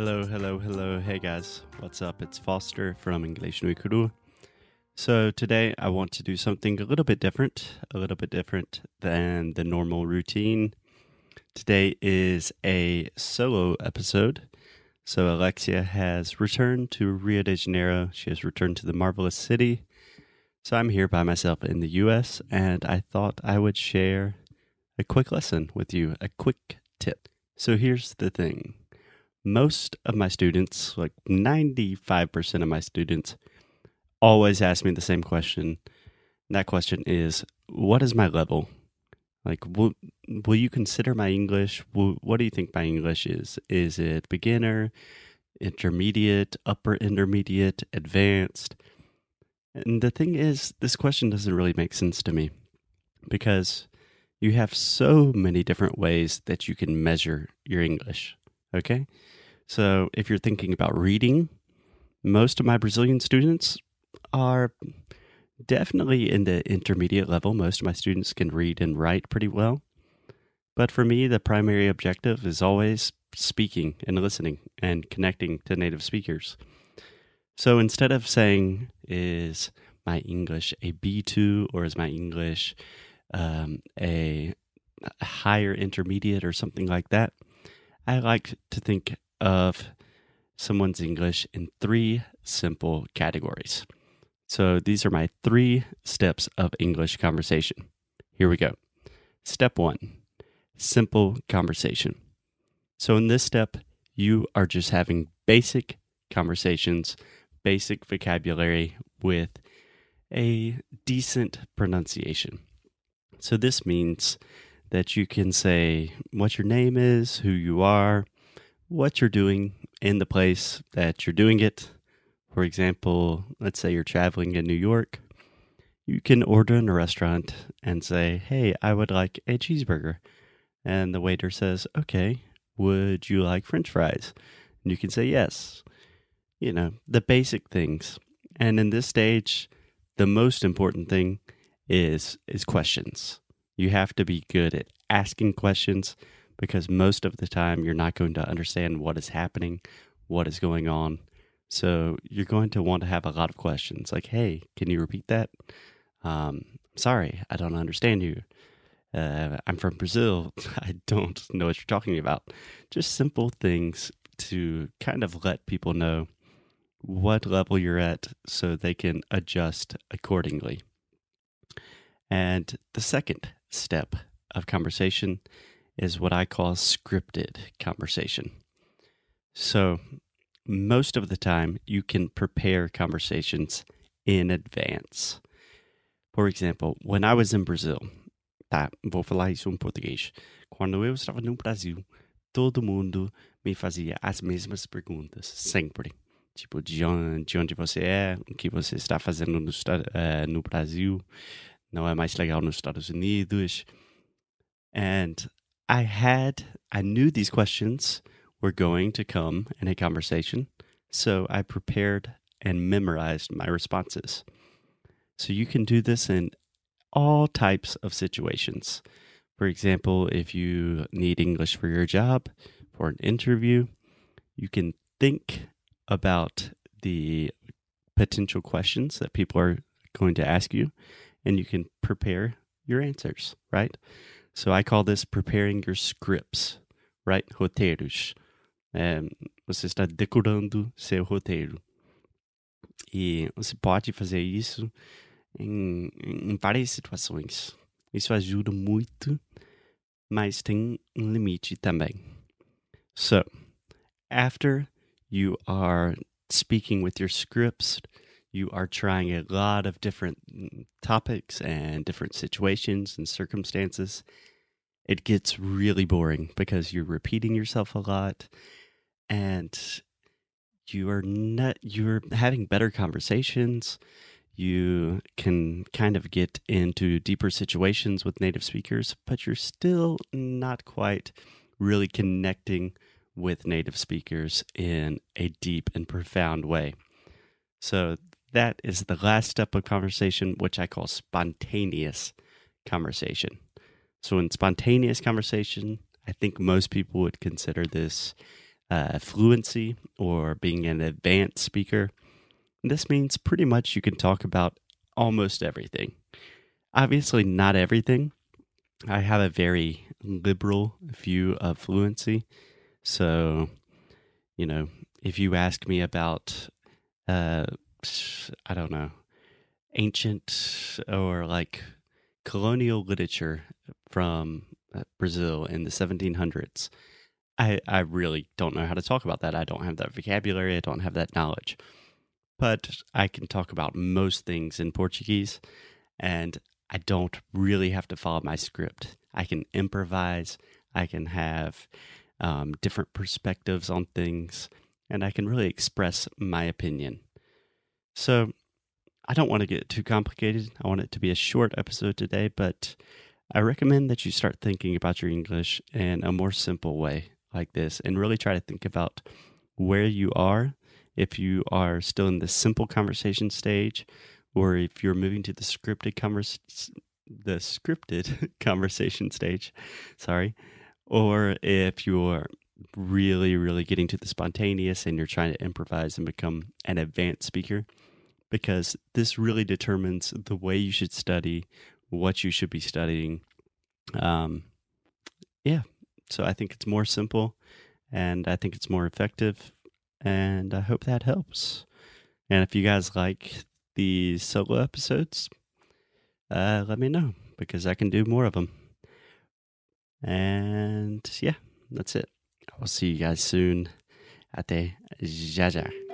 Hello, hello, hello. Hey guys, what's up? It's Foster from English no Ikuru. So today I want to do something a little bit different, a little bit different than the normal routine. Today is a solo episode. So Alexia has returned to Rio de Janeiro. She has returned to the marvelous city. So I'm here by myself in the US and I thought I would share a quick lesson with you, a quick tip. So here's the thing most of my students, like 95% of my students, always ask me the same question. And that question is, What is my level? Like, will, will you consider my English? Will, what do you think my English is? Is it beginner, intermediate, upper intermediate, advanced? And the thing is, this question doesn't really make sense to me because you have so many different ways that you can measure your English. Okay. So if you're thinking about reading, most of my Brazilian students are definitely in the intermediate level. Most of my students can read and write pretty well. But for me, the primary objective is always speaking and listening and connecting to native speakers. So instead of saying, is my English a B2 or is my English um, a higher intermediate or something like that, I like to think of someone's English in three simple categories. So these are my three steps of English conversation. Here we go. Step one simple conversation. So in this step, you are just having basic conversations, basic vocabulary with a decent pronunciation. So this means that you can say what your name is, who you are, what you're doing in the place that you're doing it. For example, let's say you're traveling in New York. You can order in a restaurant and say, Hey, I would like a cheeseburger. And the waiter says, Okay, would you like french fries? And you can say yes. You know, the basic things. And in this stage, the most important thing is is questions. You have to be good at asking questions because most of the time you're not going to understand what is happening, what is going on. So you're going to want to have a lot of questions like, hey, can you repeat that? Um, sorry, I don't understand you. Uh, I'm from Brazil. I don't know what you're talking about. Just simple things to kind of let people know what level you're at so they can adjust accordingly. And the second step of conversation is what I call scripted conversation. So, most of the time, you can prepare conversations in advance. For example, when I was in Brazil, tá, vou falar isso em português. Quando eu estava no Brasil, todo mundo me fazia as mesmas perguntas, sempre. Tipo, de onde, de onde você é, o que você está fazendo no, uh, no Brasil, não é mais legal nos Estados Unidos. And I had, I knew these questions were going to come in a conversation. So I prepared and memorized my responses. So you can do this in all types of situations. For example, if you need English for your job, for an interview, you can think about the potential questions that people are going to ask you and you can prepare your answers, right? So I call this preparing your scripts, right? Roteiros. É, você está decorando seu roteiro. E você pode fazer isso em, em várias situações. Isso ajuda muito, mas tem um limite também. So, after you are speaking with your scripts, you are trying a lot of different mm, topics and different situations and circumstances it gets really boring because you're repeating yourself a lot and you are not you're having better conversations. You can kind of get into deeper situations with native speakers but you're still not quite really connecting with native speakers in a deep and profound way. So that is the last step of conversation which i call spontaneous conversation so in spontaneous conversation i think most people would consider this uh, fluency or being an advanced speaker. This means pretty much you can talk about almost everything. Obviously, not everything. I have a very liberal view of fluency. So, you know, if you ask me about, uh, I don't know, ancient or like colonial literature from uh, Brazil in the 1700s, I, I really don't know how to talk about that. I don't have that vocabulary. I don't have that knowledge. But I can talk about most things in Portuguese, and I don't really have to follow my script. I can improvise. I can have um, different perspectives on things, and I can really express my opinion. So I don't want to get too complicated. I want it to be a short episode today, but I recommend that you start thinking about your English in a more simple way like this and really try to think about where you are if you are still in the simple conversation stage or if you're moving to the scripted convers- the scripted conversation stage sorry or if you're really really getting to the spontaneous and you're trying to improvise and become an advanced speaker because this really determines the way you should study what you should be studying um yeah so I think it's more simple and I think it's more effective. And I hope that helps. And if you guys like the solo episodes, uh, let me know because I can do more of them. And yeah, that's it. I will see you guys soon. Até já já.